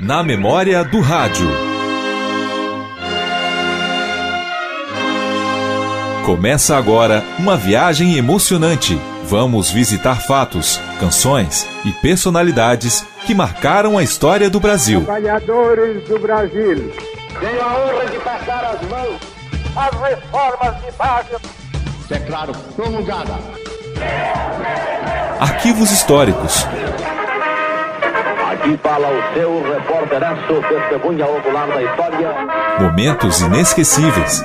Na memória do rádio. Começa agora uma viagem emocionante. Vamos visitar fatos, canções e personalidades que marcaram a história do Brasil. Trabalhadores do Brasil. Tenho a honra de passar as mãos às reformas de base. Declaro promulgada. Arquivos históricos. Aqui fala o seu repórteraço, testemunha ocular da história. Momentos inesquecíveis.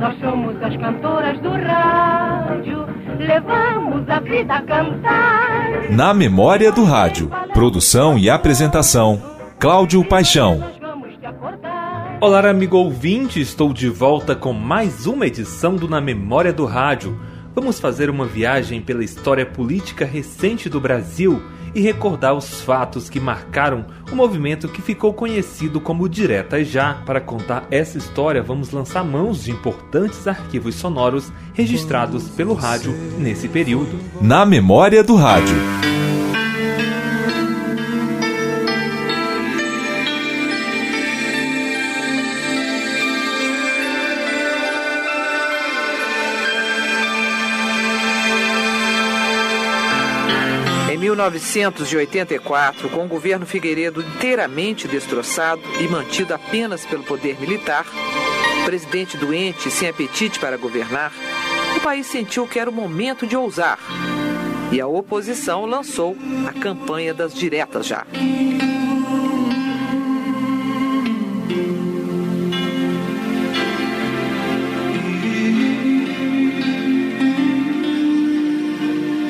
Nós somos as cantoras do rádio, levamos a vida a cantar. Na memória do rádio. Produção e apresentação: Cláudio Paixão. Olá, amigo ouvinte, estou de volta com mais uma edição do Na Memória do Rádio. Vamos fazer uma viagem pela história política recente do Brasil e recordar os fatos que marcaram o movimento que ficou conhecido como Direta Já. Para contar essa história, vamos lançar mãos de importantes arquivos sonoros registrados pelo rádio nesse período. Na memória do rádio. 1984, com o governo Figueiredo inteiramente destroçado e mantido apenas pelo poder militar, presidente doente e sem apetite para governar, o país sentiu que era o momento de ousar. E a oposição lançou a campanha das diretas já.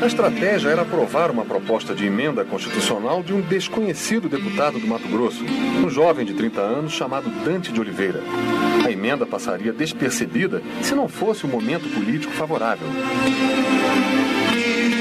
A estratégia era aprovar uma proposta de emenda constitucional de um desconhecido deputado do Mato Grosso, um jovem de 30 anos chamado Dante de Oliveira. A emenda passaria despercebida se não fosse o momento político favorável.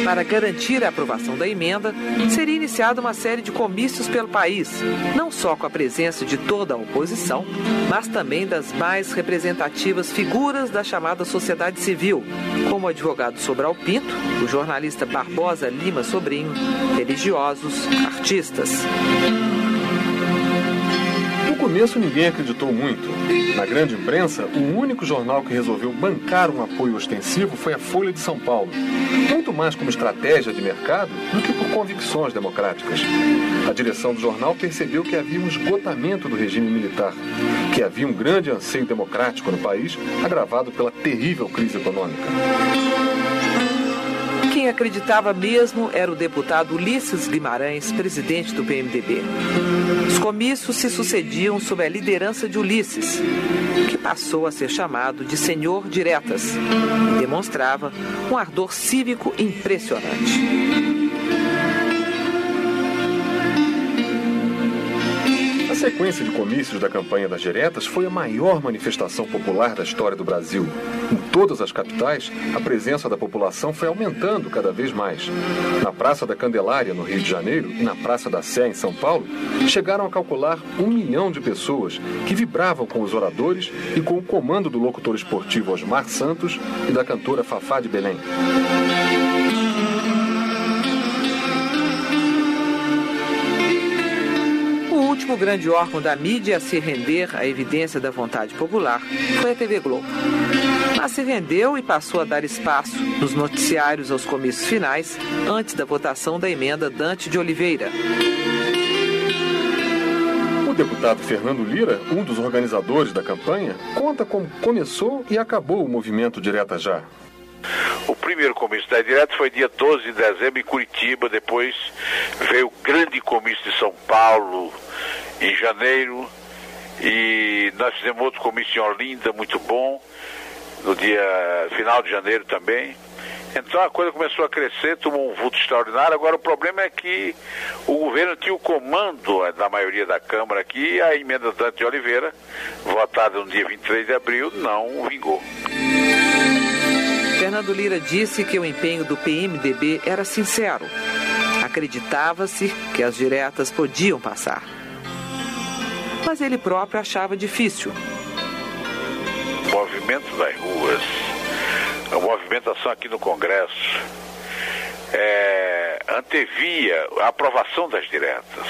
Para garantir a aprovação da emenda, seria iniciada uma série de comícios pelo país, não só com a presença de toda a oposição, mas também das mais representativas figuras da chamada sociedade civil, como o advogado Sobral Pinto, o jornalista Barbosa Lima Sobrinho, religiosos, artistas. Começo ninguém acreditou muito. Na grande imprensa, o único jornal que resolveu bancar um apoio ostensivo foi a Folha de São Paulo. Muito mais como estratégia de mercado do que por convicções democráticas. A direção do jornal percebeu que havia um esgotamento do regime militar, que havia um grande anseio democrático no país, agravado pela terrível crise econômica. Quem acreditava mesmo era o deputado Ulisses Guimarães, presidente do PMDB. Os comícios se sucediam sob a liderança de Ulisses, que passou a ser chamado de Senhor Diretas e demonstrava um ardor cívico impressionante. Sequência de comícios da campanha das diretas foi a maior manifestação popular da história do Brasil. Em todas as capitais, a presença da população foi aumentando cada vez mais. Na Praça da Candelária, no Rio de Janeiro, e na Praça da Sé, em São Paulo, chegaram a calcular um milhão de pessoas que vibravam com os oradores e com o comando do locutor esportivo Osmar Santos e da cantora Fafá de Belém. Último grande órgão da mídia a se render à evidência da vontade popular foi a TV Globo. Mas se rendeu e passou a dar espaço nos noticiários aos comícios finais, antes da votação da emenda Dante de Oliveira. O deputado Fernando Lira, um dos organizadores da campanha, conta como começou e acabou o movimento Direta Já. O primeiro comício da Direto foi dia 12 de dezembro em Curitiba, depois veio o grande comício de São Paulo em janeiro e nós fizemos outro comício em Olinda, muito bom, no dia final de janeiro também. Então a coisa começou a crescer, tomou um vulto extraordinário. Agora o problema é que o governo tinha o comando eh, da maioria da Câmara aqui a emenda Dante de Oliveira, votada no dia 23 de abril, não vingou. Fernando Lira disse que o empenho do PMDB era sincero. Acreditava-se que as diretas podiam passar. Mas ele próprio achava difícil. O movimento das ruas, a movimentação aqui no Congresso, é, antevia a aprovação das diretas.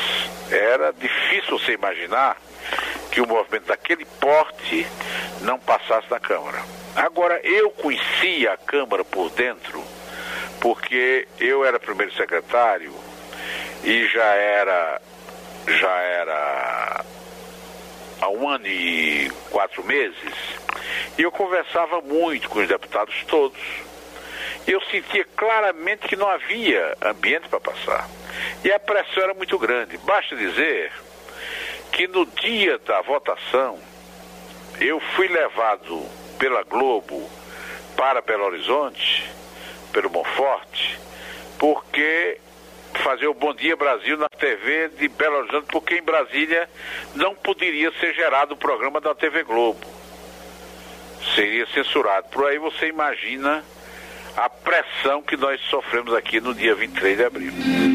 Era difícil você imaginar que o movimento daquele porte não passasse na Câmara. Agora, eu conhecia a Câmara por dentro, porque eu era primeiro secretário e já era, já era há um ano e quatro meses, e eu conversava muito com os deputados todos. Eu sentia claramente que não havia ambiente para passar. E a pressão era muito grande. Basta dizer que no dia da votação, eu fui levado pela Globo para Belo Horizonte, pelo Monforte, porque fazer o Bom Dia Brasil na TV de Belo Horizonte, porque em Brasília não poderia ser gerado o programa da TV Globo. Seria censurado. Por aí você imagina a pressão que nós sofremos aqui no dia 23 de abril.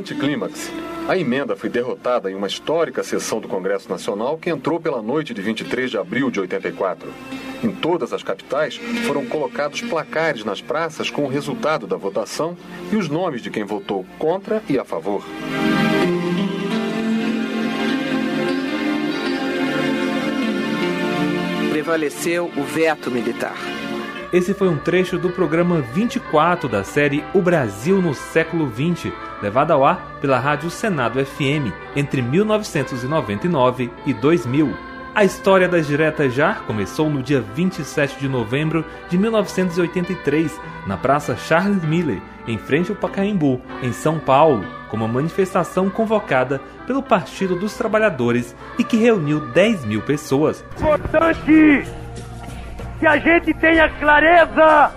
Anticlímax. A emenda foi derrotada em uma histórica sessão do Congresso Nacional que entrou pela noite de 23 de abril de 84. Em todas as capitais foram colocados placares nas praças com o resultado da votação e os nomes de quem votou contra e a favor. Prevaleceu o veto militar. Esse foi um trecho do programa 24 da série O Brasil no século XX, levado ao ar pela Rádio Senado FM entre 1999 e 2000. A história das diretas já começou no dia 27 de novembro de 1983, na Praça Charles Miller, em frente ao Pacaembu, em São Paulo, como uma manifestação convocada pelo Partido dos Trabalhadores e que reuniu 10 mil pessoas. Importante que a gente tenha clareza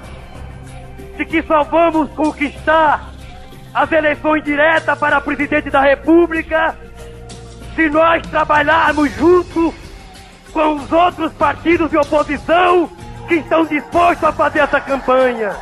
de que só vamos conquistar as eleições diretas para presidente da República se nós trabalharmos junto com os outros partidos de oposição que estão dispostos a fazer essa campanha.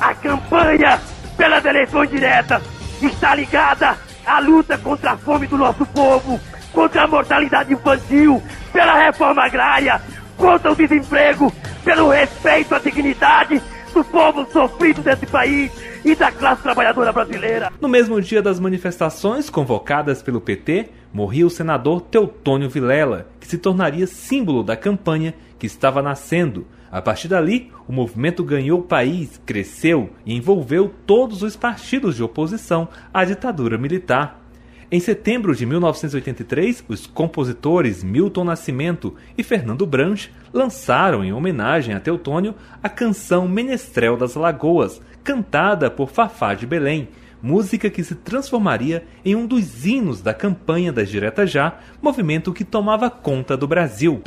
A campanha pelas eleições diretas está ligada à luta contra a fome do nosso povo, contra a mortalidade infantil, pela reforma agrária, contra o desemprego, pelo respeito à dignidade do povo sofrido desse país e da classe trabalhadora brasileira. No mesmo dia das manifestações convocadas pelo PT, morria o senador Teutônio Vilela, que se tornaria símbolo da campanha que estava nascendo. A partir dali, o movimento ganhou o país, cresceu e envolveu todos os partidos de oposição à ditadura militar. Em setembro de 1983, os compositores Milton Nascimento e Fernando Branch lançaram, em homenagem a Teutônio, a canção Menestrel das Lagoas, cantada por Fafá de Belém, música que se transformaria em um dos hinos da campanha das Direta Já, movimento que tomava conta do Brasil.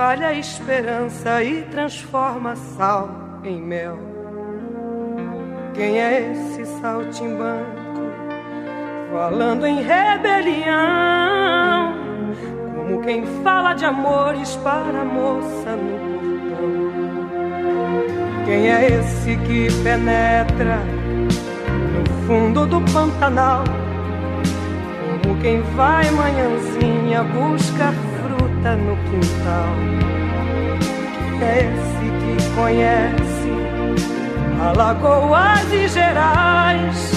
Espalha a esperança e transforma sal em mel? Quem é esse saltimbanco falando em rebelião? Como quem fala de amores para a moça no portão? Quem é esse que penetra? fundo do Pantanal. Como quem vai manhãzinha buscar fruta no quintal. Que esse que conhece Alagoas e Gerais.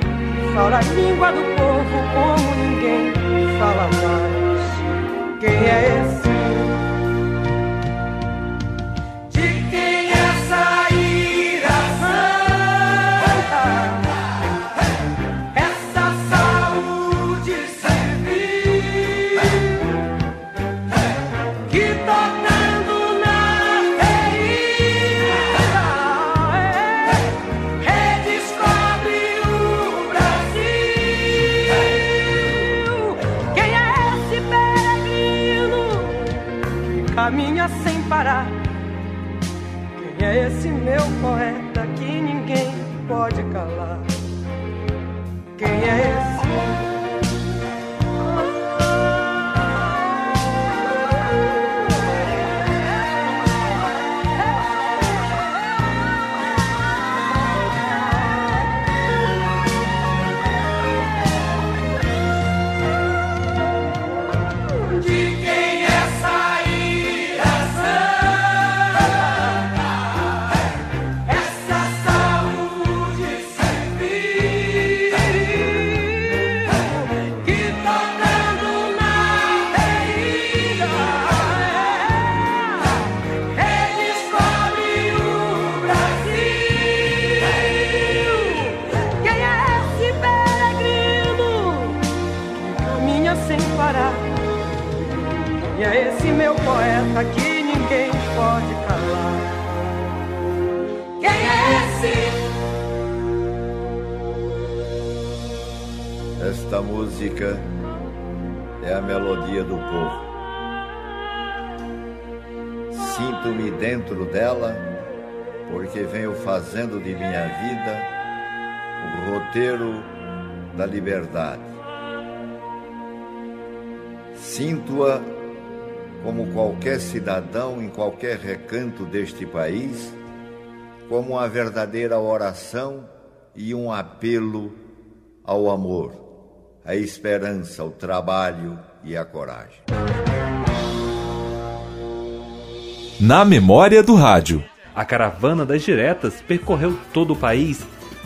Que fala a língua do povo como ninguém fala mais. Quem é esse? Esta música é a melodia do povo. Sinto-me dentro dela porque venho fazendo de minha vida o roteiro da liberdade. Sinto-a como qualquer cidadão em qualquer recanto deste país, como uma verdadeira oração e um apelo ao amor a esperança, o trabalho e a coragem. Na memória do rádio. A caravana das diretas percorreu todo o país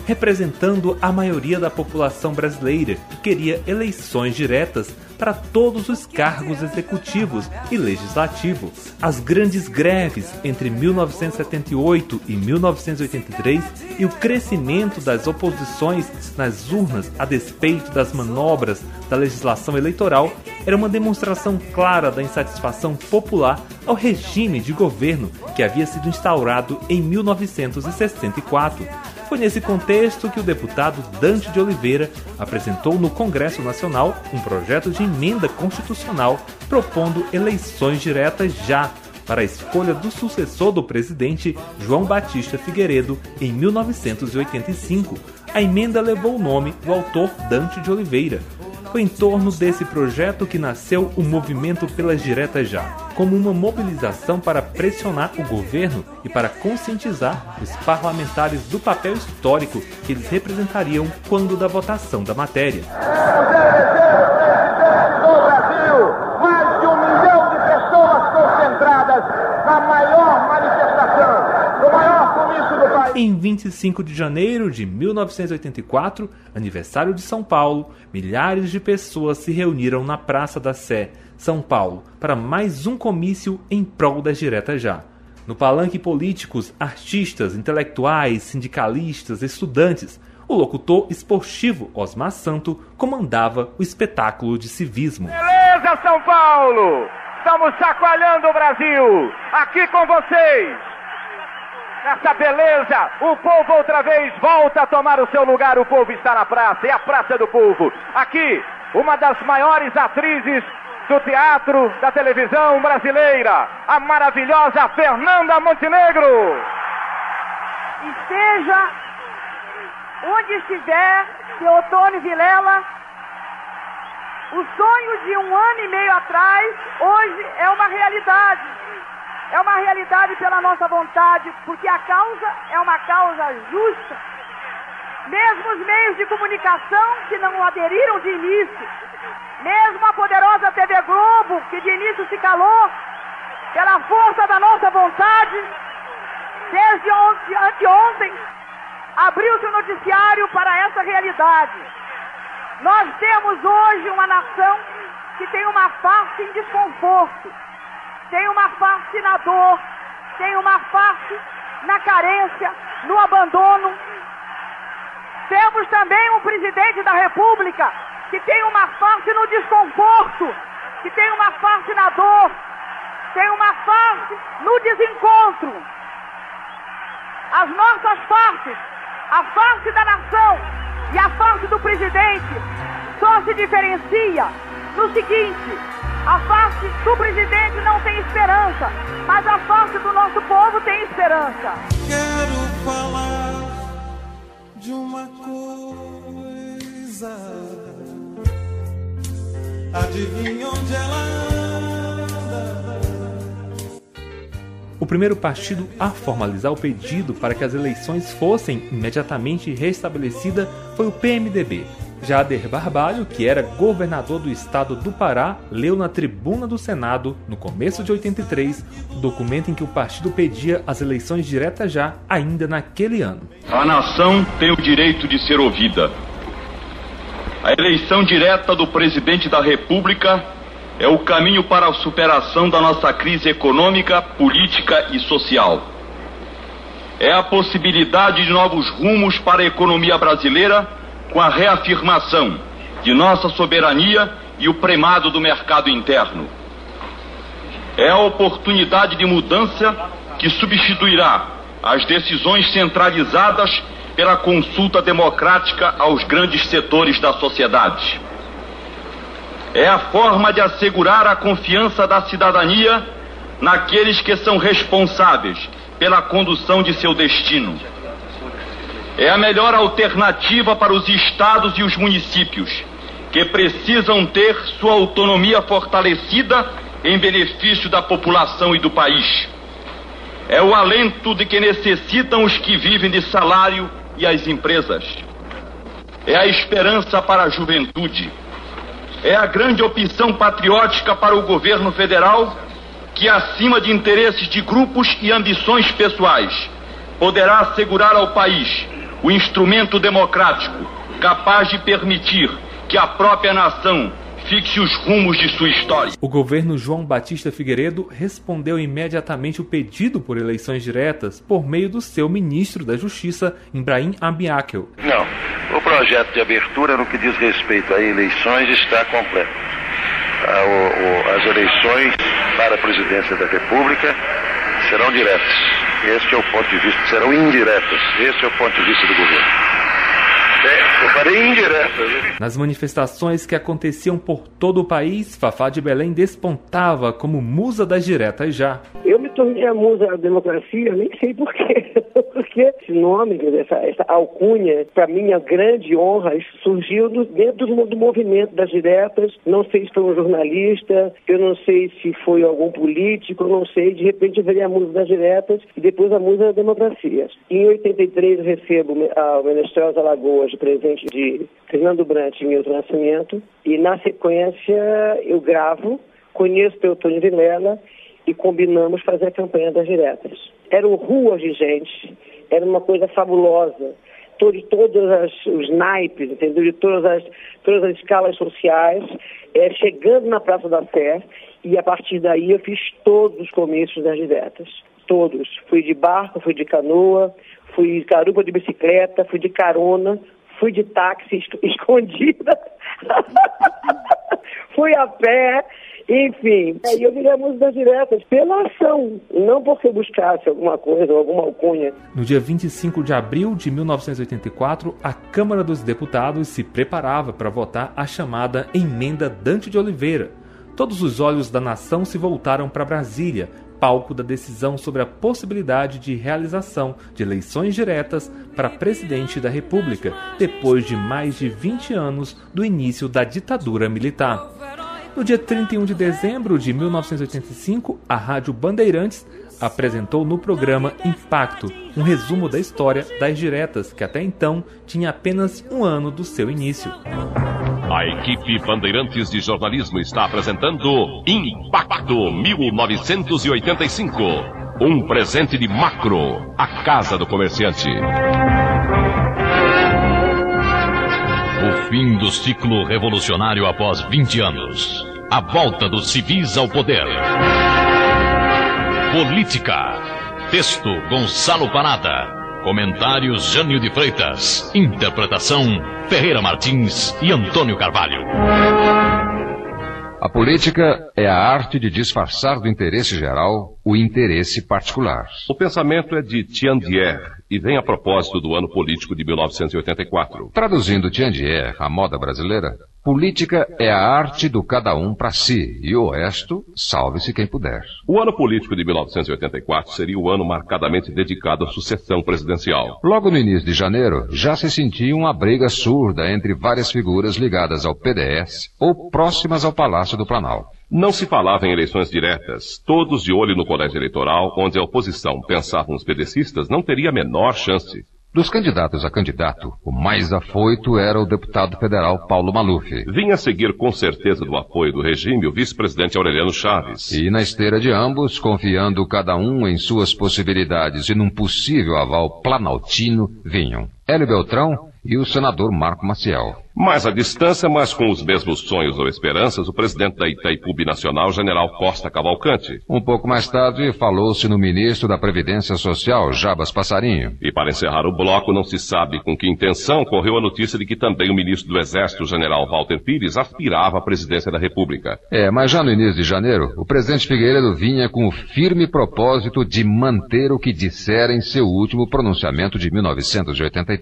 representando a maioria da população brasileira que queria eleições diretas para todos os cargos executivos e legislativos. As grandes greves entre 1978 e 1983 e o crescimento das oposições nas urnas a despeito das manobras da legislação eleitoral era uma demonstração clara da insatisfação popular ao regime de governo que havia sido instaurado em 1964 foi nesse contexto que o deputado Dante de Oliveira apresentou no Congresso Nacional um projeto de emenda constitucional propondo eleições diretas já para a escolha do sucessor do presidente João Batista Figueiredo em 1985. A emenda levou o nome do autor Dante de Oliveira, foi em torno desse projeto que nasceu o Movimento pelas Diretas Já, como uma mobilização para pressionar o governo e para conscientizar os parlamentares do papel histórico que eles representariam quando da votação da matéria. mais de um milhão de pessoas concentradas na maior manifestação, no maior comício do país. Em 25 de janeiro de 1984, aniversário de São Paulo, milhares de pessoas se reuniram na Praça da Sé, São Paulo, para mais um comício em prol das diretas já. No palanque políticos, artistas, intelectuais, sindicalistas, estudantes, o locutor esportivo Osmar Santo comandava o espetáculo de civismo. Beleza, São Paulo! Estamos chacoalhando o Brasil! Aqui com vocês! Essa beleza, o povo outra vez volta a tomar o seu lugar. O povo está na praça, é a Praça do Povo. Aqui, uma das maiores atrizes do teatro, da televisão brasileira, a maravilhosa Fernanda Montenegro. Esteja onde estiver, Teotônio Vilela, o sonho de um ano e meio atrás, hoje é uma realidade. É uma realidade pela nossa vontade, porque a causa é uma causa justa. Mesmo os meios de comunicação que não aderiram de início, mesmo a poderosa TV Globo, que de início se calou, pela força da nossa vontade, desde ontem, anteontem, abriu-se o noticiário para essa realidade. Nós temos hoje uma nação que tem uma face em desconforto tem uma face na dor, tem uma face na carência, no abandono. Temos também um presidente da República que tem uma face no desconforto, que tem uma face na dor, tem uma face no desencontro. As nossas faces, a face da nação e a face do presidente, só se diferencia no seguinte: a face do presidente não tem esperança, mas a face do nosso povo tem esperança. Quero falar de uma coisa. Adivinha onde ela anda? O primeiro partido a formalizar o pedido para que as eleições fossem imediatamente restabelecidas foi o PMDB, Jader Barbalho, que era governador do estado do Pará, leu na tribuna do Senado, no começo de 83, o documento em que o partido pedia as eleições diretas já, ainda naquele ano. A nação tem o direito de ser ouvida. A eleição direta do presidente da República é o caminho para a superação da nossa crise econômica, política e social. É a possibilidade de novos rumos para a economia brasileira com a reafirmação de nossa soberania e o primado do mercado interno. É a oportunidade de mudança que substituirá as decisões centralizadas pela consulta democrática aos grandes setores da sociedade. É a forma de assegurar a confiança da cidadania naqueles que são responsáveis pela condução de seu destino. É a melhor alternativa para os estados e os municípios, que precisam ter sua autonomia fortalecida em benefício da população e do país. É o alento de que necessitam os que vivem de salário e as empresas. É a esperança para a juventude. É a grande opção patriótica para o governo federal que, acima de interesses de grupos e ambições pessoais, poderá assegurar ao país o instrumento democrático capaz de permitir que a própria nação fixe os rumos de sua história. O governo João Batista Figueiredo respondeu imediatamente o pedido por eleições diretas por meio do seu ministro da Justiça, Ibrahim Abiakel. Não, o projeto de abertura no que diz respeito a eleições está completo. Ah, as eleições para a presidência da República serão diretas. Este é o ponto de vista, serão indiretas. Esse é o ponto de vista do governo. Indireta. Nas manifestações que aconteciam por todo o país, Fafá de Belém despontava como musa das diretas já. Eu me tornei a musa da democracia, nem sei porquê. Porque esse nome, essa, essa alcunha, para minha grande honra, surgiu do, dentro do, do movimento das diretas. Não sei se foi um jornalista, eu não sei se foi algum político, eu não sei. De repente eu virei a musa das diretas e depois a musa da democracia. Em 83 eu recebo a Menestral Alagoas de presente de Fernando Brant e Milton Nascimento. E na sequência eu gravo, conheço Teotônio Vilela e combinamos fazer a campanha das diretas. Eram ruas de gente, era uma coisa fabulosa. De todos as, os naipes, entendeu? De todas as, todas as escalas sociais, é, chegando na Praça da Sé, e a partir daí eu fiz todos os comícios das diretas. Todos. Fui de barco, fui de canoa, fui de garupa de bicicleta, fui de carona, fui de táxi escondida, fui a pé, enfim. Aí eu virei a música diretas pela ação, não porque eu buscasse alguma coisa ou alguma alcunha. No dia 25 de abril de 1984, a Câmara dos Deputados se preparava para votar a chamada Emenda Dante de Oliveira. Todos os olhos da nação se voltaram para Brasília, palco da decisão sobre a possibilidade de realização de eleições diretas para presidente da República, depois de mais de 20 anos do início da ditadura militar. No dia 31 de dezembro de 1985, a Rádio Bandeirantes apresentou no programa Impacto um resumo da história das diretas, que até então tinha apenas um ano do seu início. A equipe Bandeirantes de Jornalismo está apresentando Impacto 1985. Um presente de Macro, a casa do comerciante. O fim do ciclo revolucionário após 20 anos. A volta dos civis ao poder. Política. Texto Gonçalo Parada. Comentários Jânio de Freitas. Interpretação Ferreira Martins e Antônio Carvalho. A política é a arte de disfarçar do interesse geral o interesse particular. O pensamento é de Tiandier e vem a propósito do ano político de 1984. Traduzindo Tiandier à moda brasileira, política é a arte do cada um para si e o resto, salve-se quem puder. O ano político de 1984 seria o ano marcadamente dedicado à sucessão presidencial. Logo no início de janeiro, já se sentia uma briga surda entre várias figuras ligadas ao PDS ou próximas ao Palácio do Planalto. Não se falava em eleições diretas. Todos de olho no colégio eleitoral, onde a oposição, pensavam os pedecistas, não teria a menor chance. Dos candidatos a candidato, o mais afoito era o deputado federal Paulo Maluf. Vinha a seguir com certeza do apoio do regime o vice-presidente Aureliano Chaves. E na esteira de ambos, confiando cada um em suas possibilidades e num possível aval planaltino, vinham Hélio Beltrão e o senador Marco Maciel. Mais à distância, mas com os mesmos sonhos ou esperanças, o presidente da Itaipu Nacional, general Costa Cavalcante. Um pouco mais tarde, falou-se no ministro da Previdência Social, Jabas Passarinho. E para encerrar o bloco, não se sabe com que intenção, correu a notícia de que também o ministro do Exército, general Walter Pires, aspirava à presidência da República. É, mas já no início de janeiro, o presidente Figueiredo vinha com o firme propósito de manter o que dissera em seu último pronunciamento de 1983.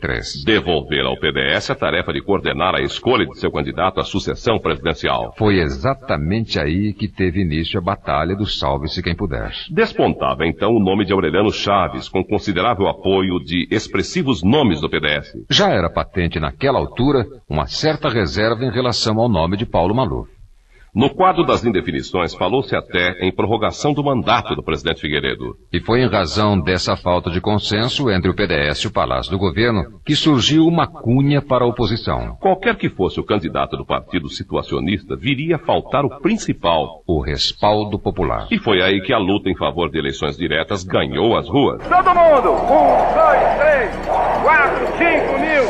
Devolver ao PDS a tarefa de coordenar a escolha de seu candidato à sucessão presidencial. Foi exatamente aí que teve início a batalha do salve-se quem puder. Despontava então o nome de Aureliano Chaves, com considerável apoio de expressivos nomes do PDS. Já era patente naquela altura uma certa reserva em relação ao nome de Paulo Maluf. No quadro das indefinições, falou-se até em prorrogação do mandato do presidente Figueiredo. E foi em razão dessa falta de consenso entre o PDS e o Palácio do Governo que surgiu uma cunha para a oposição. Qualquer que fosse o candidato do partido situacionista, viria a faltar o principal: o respaldo popular. E foi aí que a luta em favor de eleições diretas ganhou as ruas. Todo mundo! Um, dois, três, quatro, cinco mil!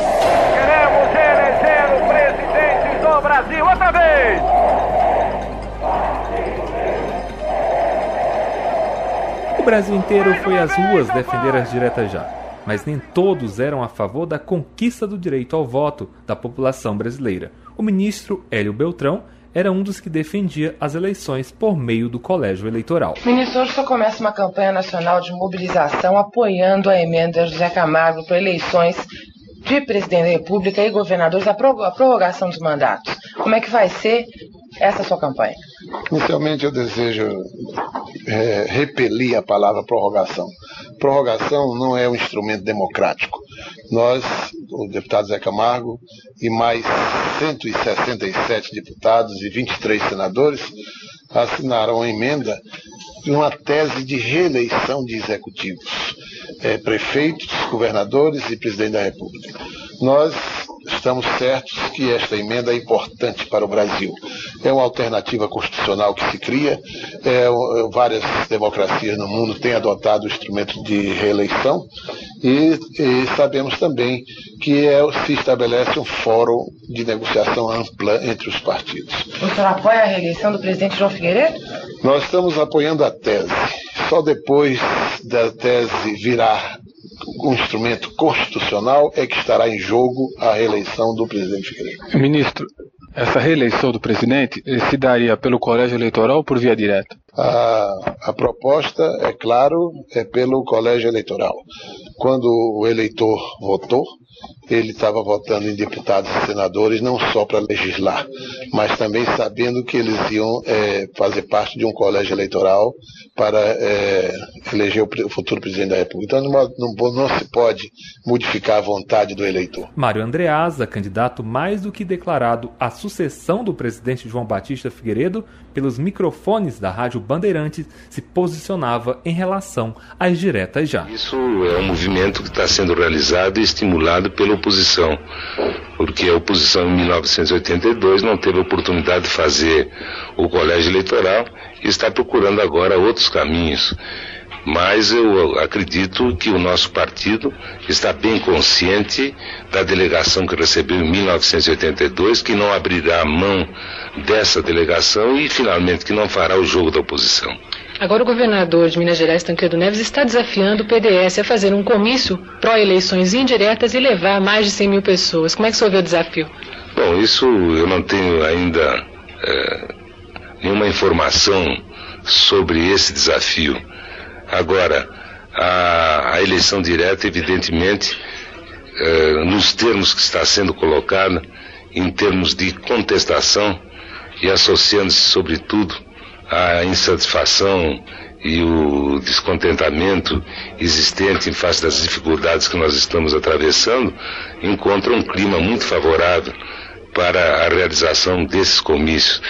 Queremos eleger o presidente do Brasil outra vez! O Brasil inteiro foi às ruas defender as diretas já, mas nem todos eram a favor da conquista do direito ao voto da população brasileira. O ministro Hélio Beltrão era um dos que defendia as eleições por meio do colégio eleitoral. Ministro, hoje só começa uma campanha nacional de mobilização apoiando a emenda José Camargo para eleições de presidente da República e governadores, a prorrogação dos mandatos. Como é que vai ser essa sua campanha? Inicialmente eu desejo é, repelir a palavra prorrogação. Prorrogação não é um instrumento democrático. Nós, o deputado Zé Camargo e mais 167 deputados e 23 senadores assinaram uma emenda de uma tese de reeleição de executivos, é, prefeitos, governadores e presidente da República. Nós estamos certos que esta emenda é importante para o Brasil. É uma alternativa constitucional que se cria. É, várias democracias no mundo têm adotado o instrumento de reeleição e, e sabemos também que é, se estabelece um fórum de negociação ampla entre os partidos. O senhor apoia a reeleição do presidente João Figueiredo? Nós estamos apoiando a tese. Só depois da tese virar um instrumento constitucional é que estará em jogo a reeleição do presidente Figueiredo. Ministro, essa reeleição do presidente se daria pelo colégio eleitoral ou por via direta? A, a proposta, é claro, é pelo colégio eleitoral. Quando o eleitor votou, ele estava votando em deputados e senadores não só para legislar, mas também sabendo que eles iam é, fazer parte de um colégio eleitoral para é, eleger o futuro presidente da República. Então não, não, não, se pode modificar a vontade do eleitor. Mário Andreasa, candidato mais do que declarado à sucessão do presidente João Batista Figueiredo, pelos microfones da Rádio Bandeirantes, se posicionava em relação às diretas já. Isso é um movimento que está sendo realizado e estimulado oposição, porque a oposição em 1982 não teve oportunidade de fazer o colégio eleitoral e está procurando agora outros caminhos. Mas eu acredito que o nosso partido está bem consciente da delegação que recebeu em 1982, que não abrirá a mão dessa delegação e, finalmente, que não fará o jogo da oposição. Agora o governador de Minas Gerais, Tancredo Neves, está desafiando o PDS a fazer um comício pró-eleições indiretas e levar mais de 100 mil pessoas. Como é que o senhor vê o desafio? Bom, isso eu não tenho ainda é, nenhuma informação sobre esse desafio. Agora, a, a eleição direta, evidentemente, é, nos termos que está sendo colocada, em termos de contestação e associando-se, sobretudo, à insatisfação e o descontentamento existente em face das dificuldades que nós estamos atravessando, encontra um clima muito favorável para a realização desses comícios.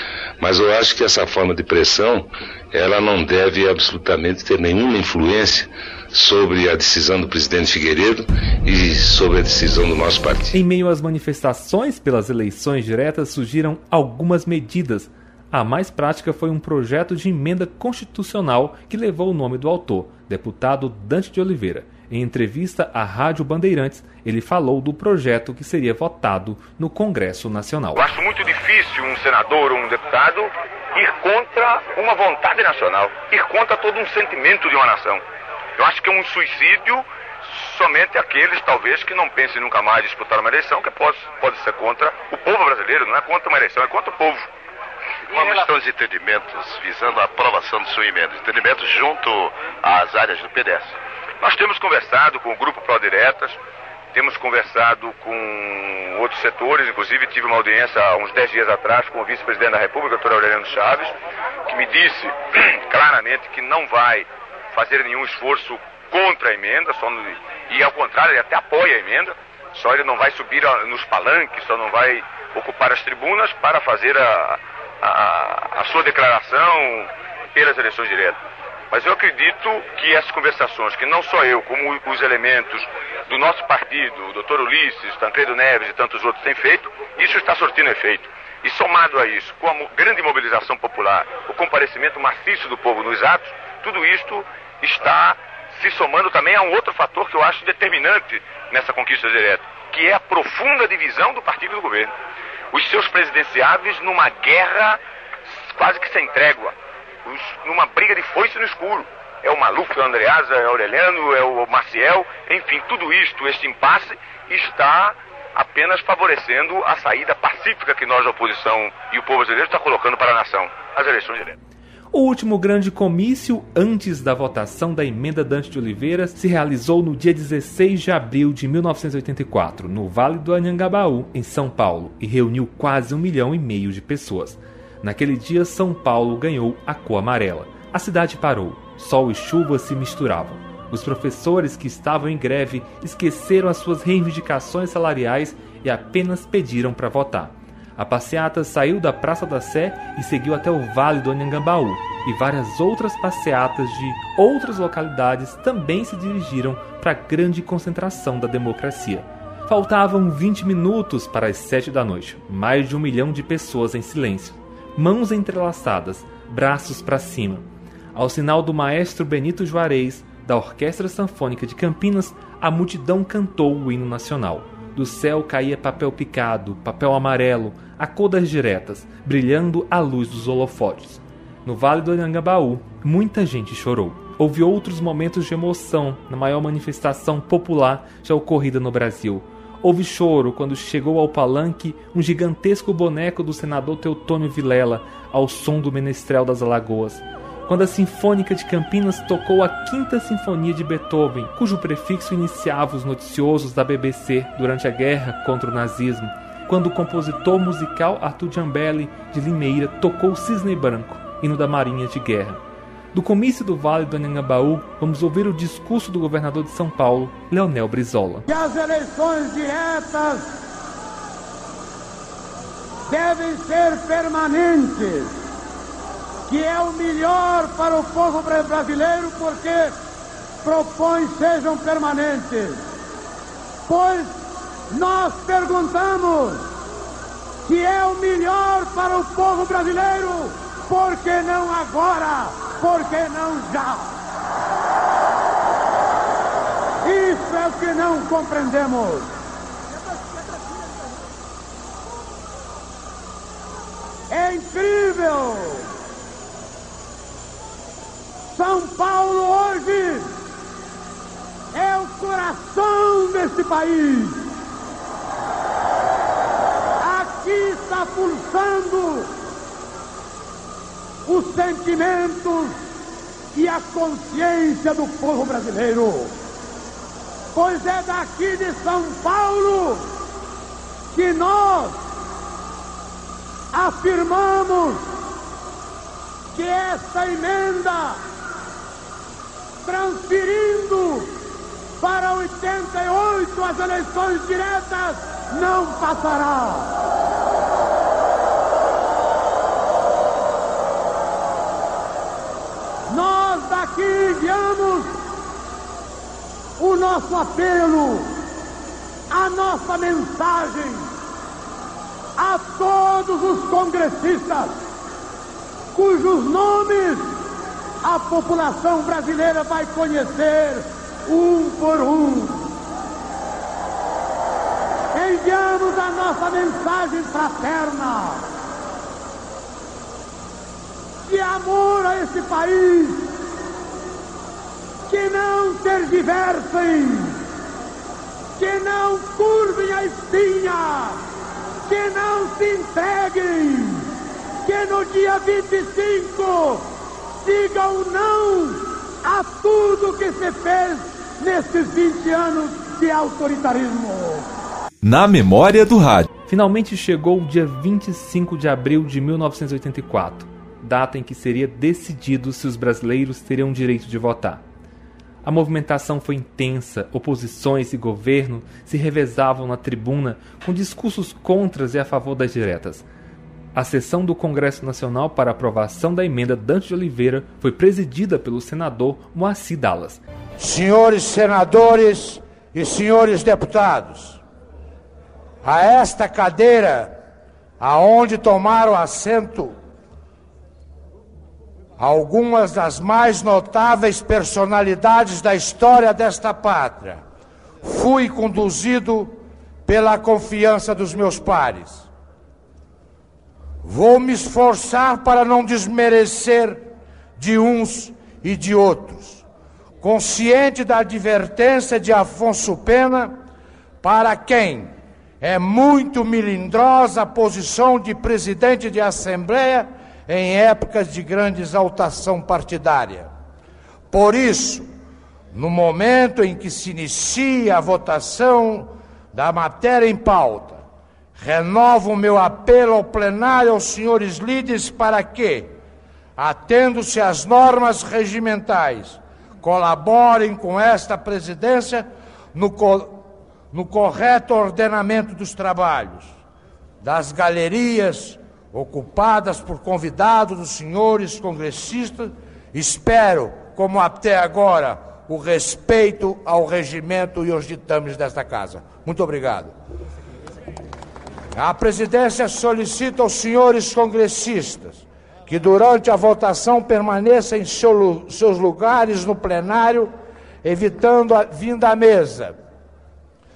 Mas eu acho que essa forma de pressão, ela não deve absolutamente ter nenhuma influência sobre a decisão do presidente Figueiredo e sobre a decisão do nosso partido. Em meio às manifestações pelas eleições diretas, surgiram algumas medidas. A mais prática foi um projeto de emenda constitucional que levou o nome do autor, deputado Dante de Oliveira. Em entrevista à Rádio Bandeirantes, ele falou do projeto que seria votado no Congresso Nacional. Eu acho muito difícil um senador ou um deputado ir contra uma vontade nacional, ir contra todo um sentimento de uma nação. Eu acho que é um suicídio somente aqueles, talvez, que não pensem nunca mais disputar uma eleição, que pode, pode ser contra o povo brasileiro, não é contra uma eleição, é contra o povo. Como estão os entendimentos visando a aprovação de sua emenda? Entendimentos junto às áreas do PDS? Nós temos conversado com o Grupo Pro Diretas, temos conversado com outros setores, inclusive tive uma audiência há uns 10 dias atrás com o vice-presidente da República, doutor Aureliano Chaves, que me disse claramente que não vai fazer nenhum esforço contra a emenda, só no, e ao contrário, ele até apoia a emenda, só ele não vai subir nos palanques, só não vai ocupar as tribunas para fazer a, a, sua declaração pelas eleições diretas. Mas eu acredito que essas conversações, que não só eu, como os elementos do nosso partido, o doutor Ulisses, Tancredo Neves e tantos outros têm feito, isso está surtindo efeito. E somado a isso, com a grande mobilização popular, o comparecimento maciço do povo nos atos, tudo isto está se somando também a um outro fator que eu acho determinante nessa conquista direta, que é a profunda divisão do partido e do governo. Os seus presidenciáveis numa guerra quase que sem trégua, os, numa briga de foice no escuro. É o Maluf, é o Andreasa, é o Aureliano, é o Maciel, enfim, tudo isto, este impasse, está apenas favorecendo a saída pacífica que nós, a oposição e o povo brasileiro, está colocando para a nação, as eleições diretas. O último grande comício antes da votação da emenda Dante de Oliveira se realizou no dia 16 de abril de 1984, no Vale do Anhangabaú, em São Paulo, e reuniu quase um milhão e meio de pessoas. Naquele dia, São Paulo ganhou a cor amarela. A cidade parou. Sol e chuva se misturavam. Os professores que estavam em greve esqueceram as suas reivindicações salariais e apenas pediram para votar. A passeata saiu da Praça da Sé e seguiu até o Vale do Anhangabaú, e várias outras passeatas de outras localidades também se dirigiram para a grande concentração da democracia. Faltavam 20 minutos para as 7 da noite, mais de um milhão de pessoas em silêncio mãos entrelaçadas, braços para cima. Ao sinal do maestro Benito Juarez, da Orquestra Sanfônica de Campinas, a multidão cantou o hino nacional. Do céu caía papel picado, papel amarelo, a cor das diretas, brilhando à luz dos holofotes. No Vale do Anhangabaú, muita gente chorou. Houve outros momentos de emoção na maior manifestação popular já ocorrida no Brasil, Houve choro quando chegou ao palanque um gigantesco boneco do senador Teutônio Vilela, ao som do Menestrel das Alagoas. Quando a Sinfônica de Campinas tocou a Quinta Sinfonia de Beethoven, cujo prefixo iniciava os noticiosos da BBC durante a guerra contra o nazismo. Quando o compositor musical Arthur Giambelli, de Limeira, tocou Cisne Branco, hino da Marinha de Guerra. Do comício do Vale do Anhangabaú, vamos ouvir o discurso do governador de São Paulo, Leonel Brizola. Que as eleições diretas devem ser permanentes, que é o melhor para o povo brasileiro porque propõe sejam permanentes. Pois nós perguntamos se é o melhor para o povo brasileiro, por que não agora? por que não já? Isso é o que não compreendemos. É incrível! São Paulo hoje é o coração desse país. Aqui está pulsando os sentimentos e a consciência do povo brasileiro. Pois é daqui de São Paulo que nós afirmamos que essa emenda, transferindo para 88 as eleições diretas, não passará. Nós daqui enviamos o nosso apelo, a nossa mensagem a todos os congressistas cujos nomes a população brasileira vai conhecer um por um. Enviamos a nossa mensagem fraterna de amor a esse país, que não tergiversem, que não curvem a espinha, que não se entreguem, que no dia 25 digam não a tudo que se fez nesses 20 anos de autoritarismo. Na memória do rádio. Finalmente chegou o dia 25 de abril de 1984, data em que seria decidido se os brasileiros teriam direito de votar. A movimentação foi intensa, oposições e governo se revezavam na tribuna com discursos contras e a favor das diretas. A sessão do Congresso Nacional para aprovação da emenda Dante de Oliveira foi presidida pelo senador Moacir Dallas. Senhores senadores e senhores deputados, a esta cadeira aonde tomaram assento algumas das mais notáveis personalidades da história desta pátria, fui conduzido pela confiança dos meus pares. Vou me esforçar para não desmerecer de uns e de outros, consciente da advertência de Afonso Pena, para quem é muito melindrosa a posição de presidente de Assembleia em épocas de grande exaltação partidária. Por isso, no momento em que se inicia a votação da matéria em pauta, renovo o meu apelo ao plenário aos senhores líderes para que, atendo-se às normas regimentais, colaborem com esta presidência no, no correto ordenamento dos trabalhos, das galerias ocupadas por convidados dos senhores congressistas, espero, como até agora, o respeito ao regimento e aos ditames desta casa. Muito obrigado. A presidência solicita aos senhores congressistas que durante a votação permaneçam em seu, seus lugares no plenário, evitando a vinda à mesa.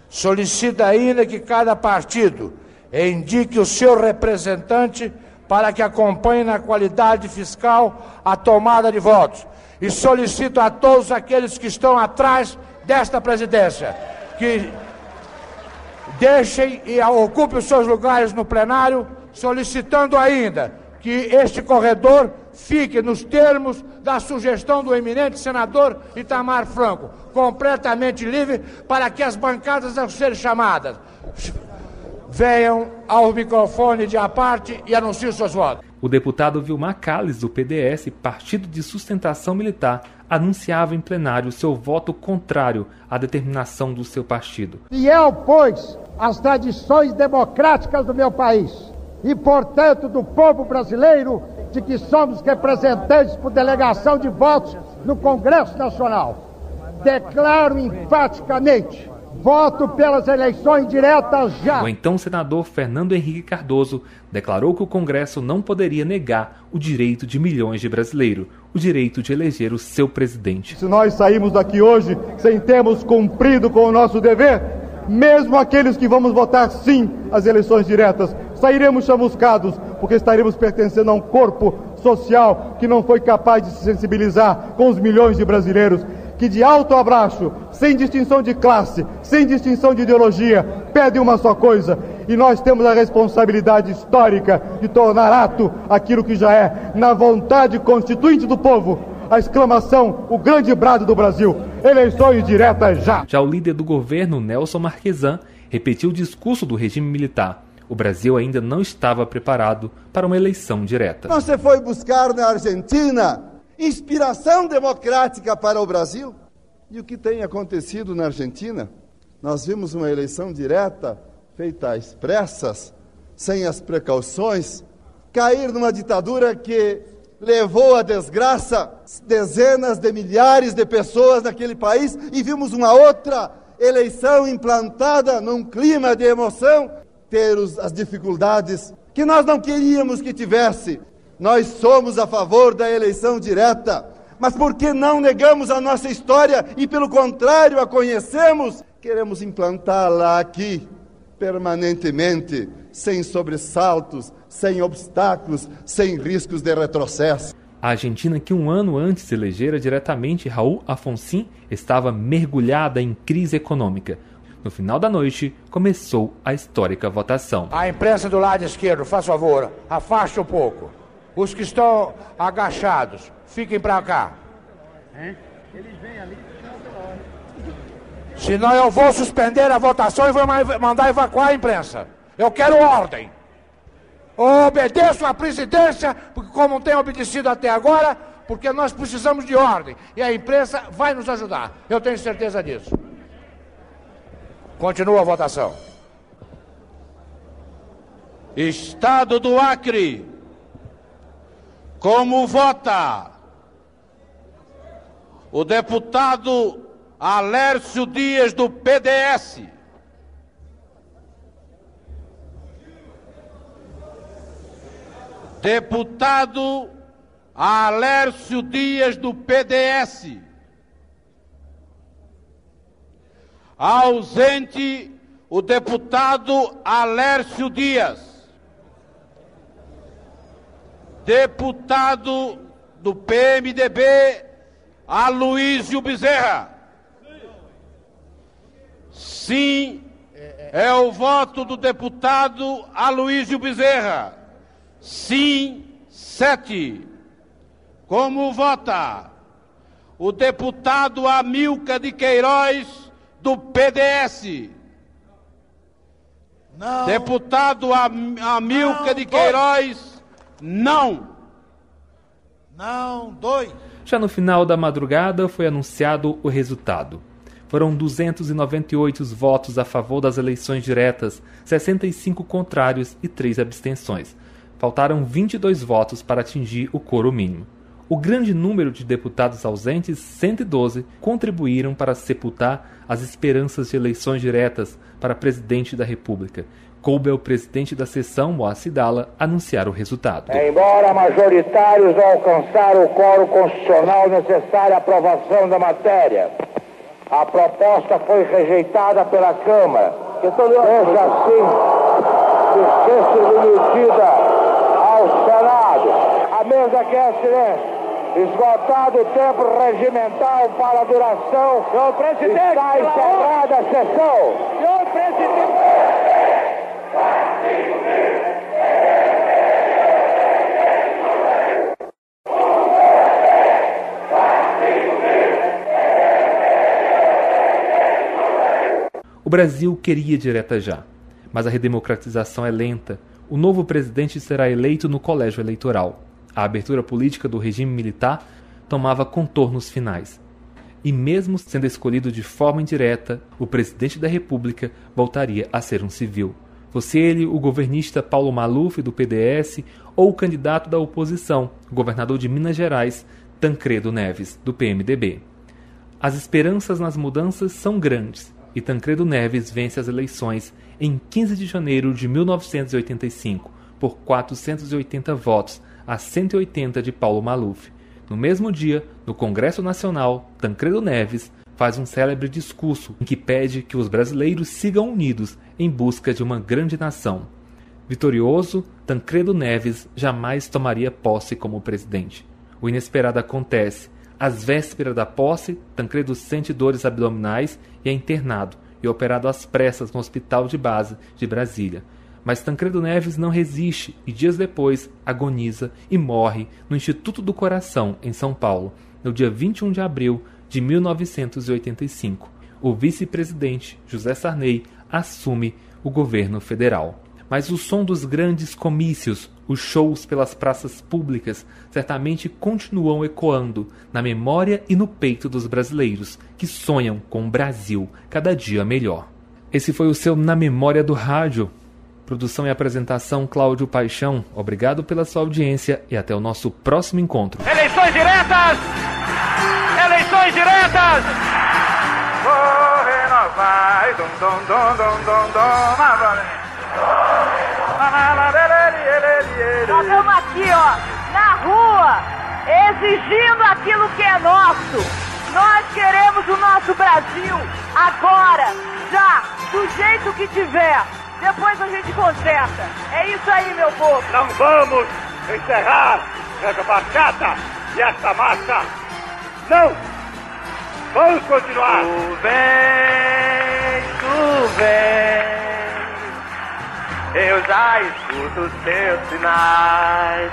Solicita ainda que cada partido indique o seu representante para que acompanhe na qualidade fiscal a tomada de votos. E solicito a todos aqueles que estão atrás desta presidência que deixem e ocupem os seus lugares no plenário, solicitando ainda que este corredor fique nos termos da sugestão do eminente senador Itamar Franco, completamente livre para que as bancadas a serem chamadas venham ao microfone de aparte e anunciem seus votos. O deputado Vilmar Calles, do PDS, Partido de Sustentação Militar, anunciava em plenário seu voto contrário à determinação do seu partido. Fiel, pois, às tradições democráticas do meu país e, portanto, do povo brasileiro, de que somos representantes por delegação de votos no Congresso Nacional, declaro enfaticamente Voto pelas eleições diretas já. O então senador Fernando Henrique Cardoso declarou que o Congresso não poderia negar o direito de milhões de brasileiros, o direito de eleger o seu presidente. Se nós saímos daqui hoje sem termos cumprido com o nosso dever, mesmo aqueles que vamos votar sim às eleições diretas, sairemos chamuscados, porque estaremos pertencendo a um corpo social que não foi capaz de se sensibilizar com os milhões de brasileiros que de alto abraço, sem distinção de classe, sem distinção de ideologia, pedem uma só coisa. E nós temos a responsabilidade histórica de tornar ato aquilo que já é, na vontade constituinte do povo, a exclamação, o grande brado do Brasil: eleições diretas já. Já o líder do governo, Nelson Marquesan, repetiu o discurso do regime militar. O Brasil ainda não estava preparado para uma eleição direta. Você foi buscar na Argentina inspiração democrática para o Brasil. E o que tem acontecido na Argentina? Nós vimos uma eleição direta, feita às pressas, sem as precauções, cair numa ditadura que levou à desgraça dezenas de milhares de pessoas naquele país e vimos uma outra eleição implantada num clima de emoção ter os, as dificuldades que nós não queríamos que tivesse. Nós somos a favor da eleição direta, mas por que não negamos a nossa história e, pelo contrário, a conhecemos? Queremos implantá-la aqui permanentemente, sem sobressaltos, sem obstáculos, sem riscos de retrocesso. A Argentina, que um ano antes elegera diretamente Raul Afonsin, estava mergulhada em crise econômica. No final da noite, começou a histórica votação. A imprensa do lado esquerdo, faz favor, afaste um pouco. Os que estão agachados, fiquem para cá. Eles vêm ali. Senão eu vou suspender a votação e vou mandar evacuar a imprensa. Eu quero ordem. Obedeço à presidência, porque como tem obedecido até agora, porque nós precisamos de ordem. E a imprensa vai nos ajudar. Eu tenho certeza disso. Continua a votação. Estado do Acre. Como vota o deputado Alércio Dias, do PDS. Deputado Alércio Dias, do PDS. Ausente o deputado Alércio Dias. Deputado do PMDB, Aloysio Bezerra. Sim, é o voto do deputado Aloysio Bezerra. Sim, sete. Como vota o deputado Amilca de Queiroz, do PDS? Não. Deputado Am Amilca não, de Queiroz. Não. Não, dois. Já no final da madrugada foi anunciado o resultado. Foram 298 votos a favor das eleições diretas, 65 contrários e 3 abstenções. Faltaram 22 votos para atingir o coro mínimo. O grande número de deputados ausentes, 112, contribuíram para sepultar as esperanças de eleições diretas para presidente da República. Coube ao presidente da sessão, Moacir Dalla, anunciar o resultado. Embora majoritários alcançaram o coro constitucional necessário à aprovação da matéria, a proposta foi rejeitada pela Câmara. Seja assim, que ser submetida ao Senado. A mesa quer silêncio. Esgotado o tempo regimental para a duração, Senhor presidente, está encerrada a sessão. Senhor presidente. O Brasil queria direta já, mas a redemocratização é lenta. O novo presidente será eleito no colégio eleitoral. A abertura política do regime militar tomava contornos finais. E mesmo sendo escolhido de forma indireta, o presidente da República voltaria a ser um civil. Fosse ele o governista Paulo Maluf, do PDS, ou o candidato da oposição, governador de Minas Gerais, Tancredo Neves, do PMDB. As esperanças nas mudanças são grandes, e Tancredo Neves vence as eleições em 15 de janeiro de 1985 por 480 votos a 180 de Paulo Maluf. No mesmo dia, no Congresso Nacional, Tancredo Neves faz um célebre discurso em que pede que os brasileiros sigam unidos em busca de uma grande nação. Vitorioso, Tancredo Neves jamais tomaria posse como presidente. O inesperado acontece às vésperas da posse, Tancredo sente dores abdominais e é internado e operado às pressas no hospital de base de Brasília. Mas Tancredo Neves não resiste e dias depois agoniza e morre no Instituto do Coração, em São Paulo, no dia 21 de abril de 1985. O vice-presidente José Sarney assume o governo federal. Mas o som dos grandes comícios, os shows pelas praças públicas, certamente continuam ecoando na memória e no peito dos brasileiros que sonham com um Brasil cada dia melhor. Esse foi o seu Na Memória do Rádio. Produção e apresentação Cláudio Paixão. Obrigado pela sua audiência e até o nosso próximo encontro. Eleições diretas! Eleições diretas! Vou renovar. Dum, dum, dum, dum, dum, dum. Nós estamos aqui, ó, na rua, exigindo aquilo que é nosso. Nós queremos o nosso Brasil agora, já, do jeito que tiver. Depois a gente conserta. É isso aí, meu povo. Não vamos encerrar essa bachata e essa marcha. Não! Vamos continuar. Tu vem, tu vem. Eu já escuto os teus sinais.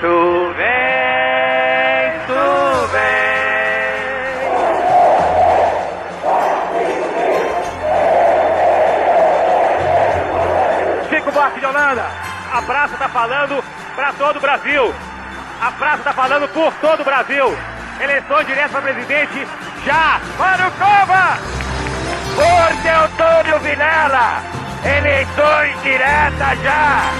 Tu vem, tu vem. Chico Buarque de Holanda, a praça está falando para todo o Brasil. A praça está falando por todo o Brasil. Eleições diretas para presidente já. Mário Cova! Por Teotônio Vilela! Eleições diretas já!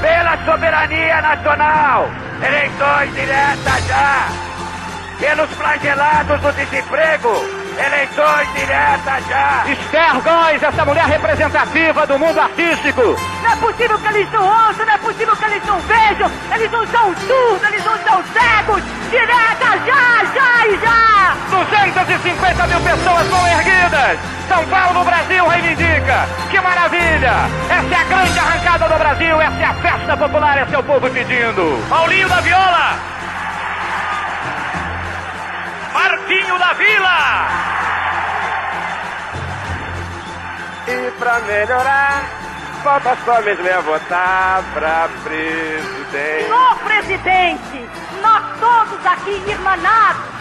Pela soberania nacional! Eleições diretas já! Pelos flagelados do desemprego! Eleições diretas já! Esther Góes, essa mulher representativa do mundo artístico! Não é possível que eles não ouçam, não é possível que eles não vejam, eles não são surdos, eles não são cegos! Direta já, já e já! 250 mil pessoas vão erguidas! São Paulo, Brasil reivindica! Que maravilha! Essa é a grande arrancada do Brasil, essa é a festa popular, esse é o povo pedindo! Paulinho da Viola! Martinho da Vila! Pra melhorar, falta só mesmo é votar pra presidente. Senhor presidente, nós todos aqui irmanados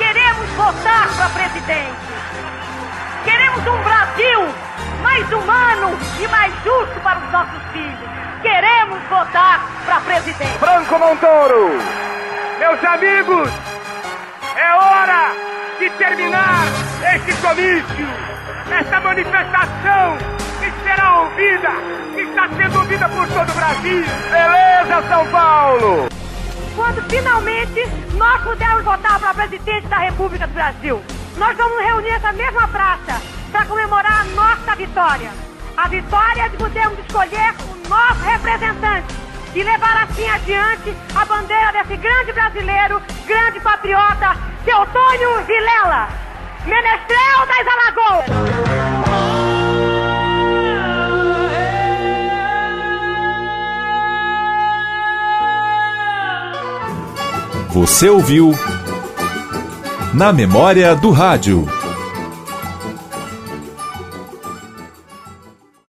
queremos votar para presidente. Queremos um Brasil mais humano e mais justo para os nossos filhos. Queremos votar para presidente. Franco Montoro, meus amigos, é hora de terminar este comício, esta manifestação que será ouvida, que está sendo ouvida por todo o Brasil. Beleza, São Paulo! Quando finalmente nós pudermos votar para presidente da República do Brasil, nós vamos reunir nessa mesma praça para comemorar a nossa vitória. A vitória de podermos escolher o nosso representante e levar assim adiante a bandeira desse grande brasileiro, grande patriota, Teotônio Vilela, menestrel das Alagoas. Você ouviu Na Memória do Rádio.